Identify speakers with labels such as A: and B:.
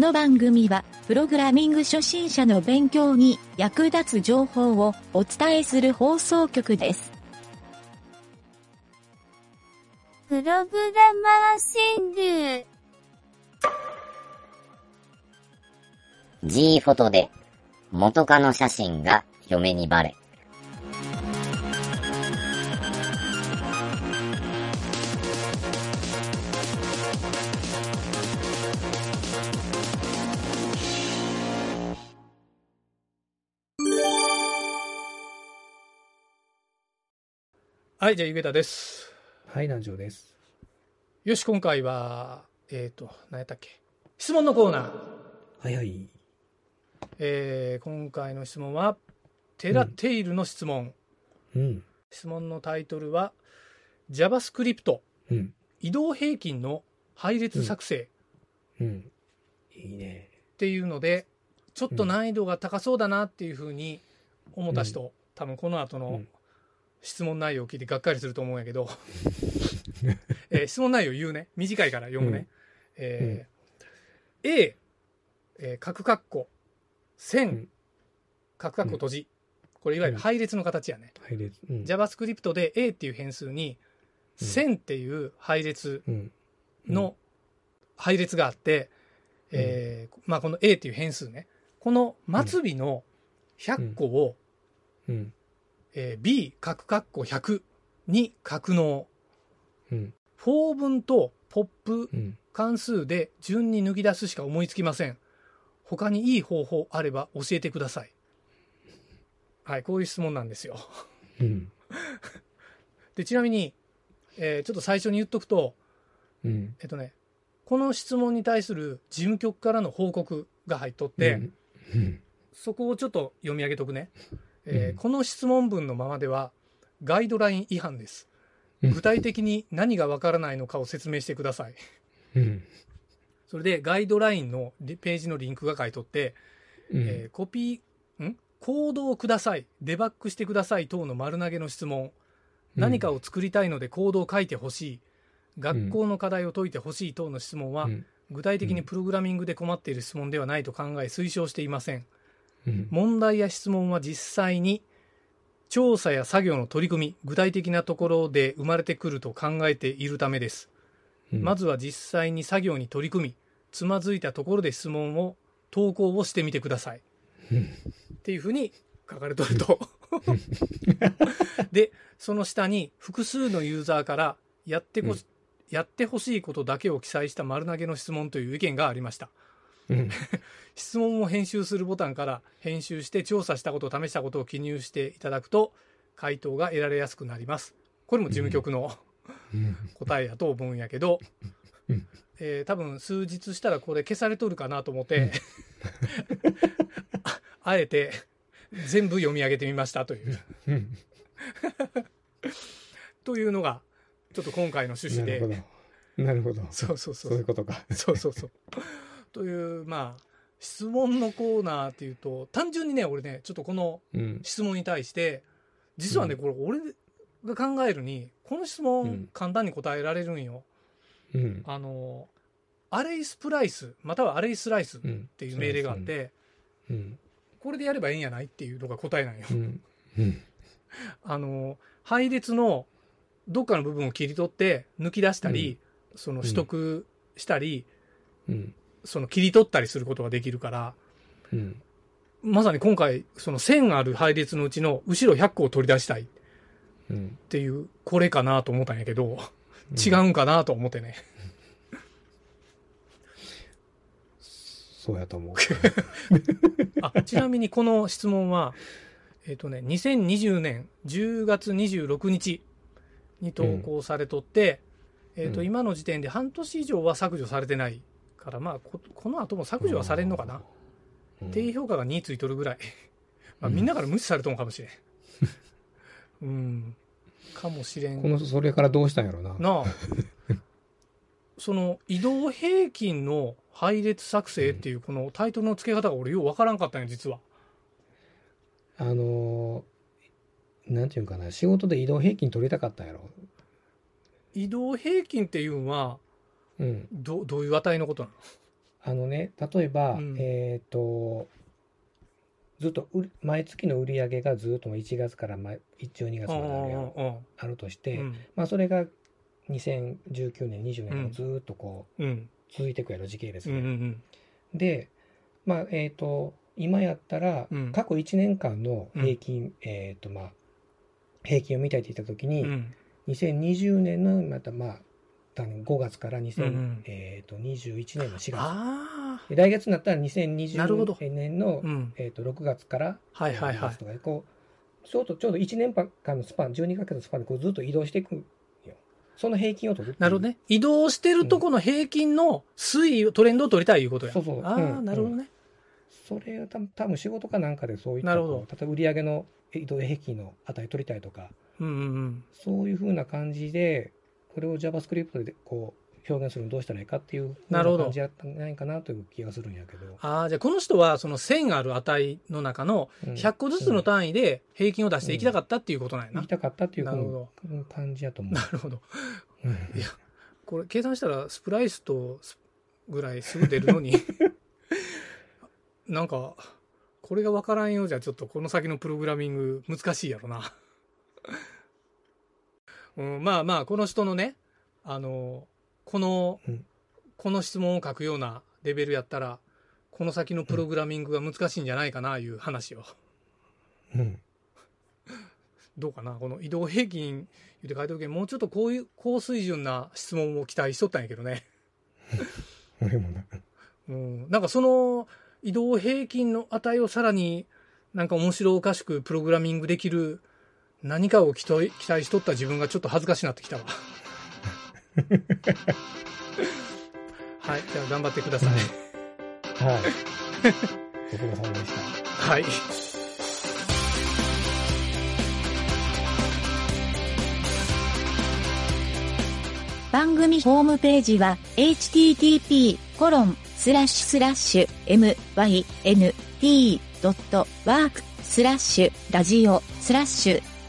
A: の番組は、プログラミング初心者の勉強に役立つ情報をお伝えする放送局です。
B: プログラマー川柳。
C: G フォトで元カノ写真が嫁にバレ。
D: はい、じゃあ、ゆげたです。
E: はい、南條です。
D: よし、今回は、えっ、と、何やったっけ？質問のコーナー。
E: はいはい。
D: えー今回の質問は、テラテイルの質問。
E: うん。
D: 質問のタイトルは、JavaScript
E: うん。
D: 移動平均の配列作成
E: うん。いいね。
D: っていうので、ちょっと難易度が高そうだなっていうふうに思った人、多分この後の
E: うん
D: 質問内容を聞いてがっかりすると思うんやけど、えー質問内容言うね。短いから読むね。えー A、えー、角括弧、
E: う
D: 線
E: ん、
D: 角括弧閉じ。これいわゆる配列の形やね。
E: 配列。うん。
D: JavaScript で A っていう変数に、
E: うん
D: 線っていう配列
E: うん。
D: の配列があって、えーまあ、この A っていう変数ね。この末尾の100個を、
E: うん。
D: えー B、角括弧100に格納。
E: うん。
D: for 文とポップ
E: うん。
D: 関数で順に抜き出すしか思いつきません。他にいい方法あれば教えてください。はい、こういう質問なんですよ。
E: うん。
D: で、ちなみに、えーちょっと最初に言っとくと、
E: うん。
D: えっとね、この質問に対する事務局からの報告が入っとって、
E: うん。
D: そこをちょっと読み上げとくね。えー
E: うん
D: この質問文のままでは、ガイドライン違反です。
E: うん
D: 具体的に何がわからないのかを説明してください。
E: うん。
D: それで、ガイドラインのリページのリンクが書いとって、
E: うん。
D: えーコピー、ん？コードをください。デバッグしてください等の丸投げの質問。何かを作りたいのでコードを書いてほしい。学校の課題を解いてほしい等の質問は、
E: うん
D: 具体的にプログラミングで困っている質問ではないと考え推奨していません。
E: うん。
D: 問題や質問は実際に調査や作業の取り組み、具体的なところで生まれてくると考えているためです。
E: うん
D: まずは実際に作業に取り組み、つまずいたところで質問を投稿をしてみてください。
E: うん
D: っていうふうに書かれとると。で、その下に複数のユーザーからやってこ、
E: うん
D: やってほしいことだけを記載した丸投げの質問という意見がありました。
E: うん。
D: 質問を編集するボタンから編集して調査したことを試したことを記入していただくと回答が得られやすくなります。これも事務局の
E: うん。
D: 答えやと思うんやけど
E: うん、
D: えー多分数日したらこれ消されとるかなと思って、あ あえて全部読み上げてみましたという、
E: うん。
D: というのがちょっと今回の趣旨で
E: なるほど。なるほど。
D: そうそうそ
E: そういううことか。
D: そうそうそう。というまあ質問のコーナーっていうと単純にね俺ねちょっとこの
E: うん。
D: 質問に対して実はね、
E: うん
D: これ俺が考えるにこの質
E: う
D: 問
E: ん
D: 簡単に答えられるんよ。
E: うん。
D: あのアレイスプライスまたはアレイスライスっ
E: うん。
D: ていう命令があって、
E: うん。
D: これでやればええんやないっていうのが答えなんよ。
E: うん。うん。
D: あの配列のどっかの部分を切り取って抜き出したり、その取得したり、
E: うん。
D: その切り取ったりすることができるから
E: うん。
D: まさに今回その線ある配列のうちの後ろ100個を取り出したいっ
E: うん。
D: ていうこれかなと思ったんやけど、違うんかなと思ってね。
E: そうやと思う。
D: あちなみにこの質問は、えっ、とね、2020年10月26日に投稿されとって、えっ、と、
E: うん
D: 今の時点で半年以上は削除されてないから、まあ、ここの後も削除はされんのかな？
E: うん
D: 低評価が2ついとるぐらい。まあ、
E: うん
D: みんなから無視されとんかもしれん。うん。かもしれん
E: こ。の、それからどうしたんやろな。
D: なあ。その移動平均の配列作成っていうこのタイトルの付け方が俺ようわからんかったんよ、実は。
E: あのー、なんていうんかな、仕事で移動平均取りたかったんやろ。
D: 移動平均っていうのは
E: うん。
D: どどういう値のことなの？
E: あのね、例えば、
D: うん。
E: えっ、と、ずっと毎月の売り上げがずっと1月から毎12月まであるとして、
D: うん。
E: まあそれが2019年、20年もずっとこう
D: うん。
E: 続いていくやろ、時系列
D: うんう
E: で。
D: ん。
E: で、まあ、えっ、と、今やったら
D: うん、
E: 過去1年間の平均、えっ、と、まあ、平均を見たいって言ったときに、
D: うん。
E: 2020年のまたまあ、あの5月から2021、
D: うんうん。
E: えー、と21年の4月。来月になったら
D: なるほど。
E: 2020年の
D: あ、うん、
E: えー、と6月から5
D: はいはいはい。
E: 月とかでこうちょうどちょうど1年間のスパン12ヶ月のスパンでこうずっと移動していくその平均を取る
D: なるほどね。移動してるとこの平均の推移、トレンドを取りたいいうことや。
E: そうそう。
D: ああ、
E: うん。
D: なるほどね。
E: それを多分多分仕事かなんかでそういった
D: なるほど。
E: 例えば売上の移動平均の値取りたいとか。
D: うんうんうん。
E: そういうふうな感じでこれを JavaScript でこう表現するのどうしたらいいかっていう感じやったんじゃないかなという気がするんやけど、
D: ああ、じゃあこの人はその線ある値の中の
E: うん。
D: 100個ずつの単位で平均を出していきたかったっていうことなんやな。
E: 行きたかったっていう
D: なるほど。
E: 感じやと思う。
D: なるほど。
E: うん。
D: いや、これ計算したらスプライスとスぐらいすぐ出るのに、なんか、これがわからんようじゃちょっとこの先のプログラミング難しいやろな。うん、まあまあ、この人のね、あの、この、
E: うん
D: この質問を書くようなレベルやったら、この先のプログラミングが難しいんじゃないかな、いう話を。
E: うん
D: どうかなこの移動平均言って書いておけもうちょっとこういう高水準な質問を期待しとったんやけどね。
E: 俺もな
D: うん、なんかその移動平均の値をさらになんか面白おかしくプログラミングできる何かを期待期待しとった自分がちょっと恥ずかしなってきたわ。はい、じゃあ頑張ってください。
E: はいご苦労様でした
D: はい。
A: 番組ホームページは http:// myn.t.work スラッシュラジオスラッシュ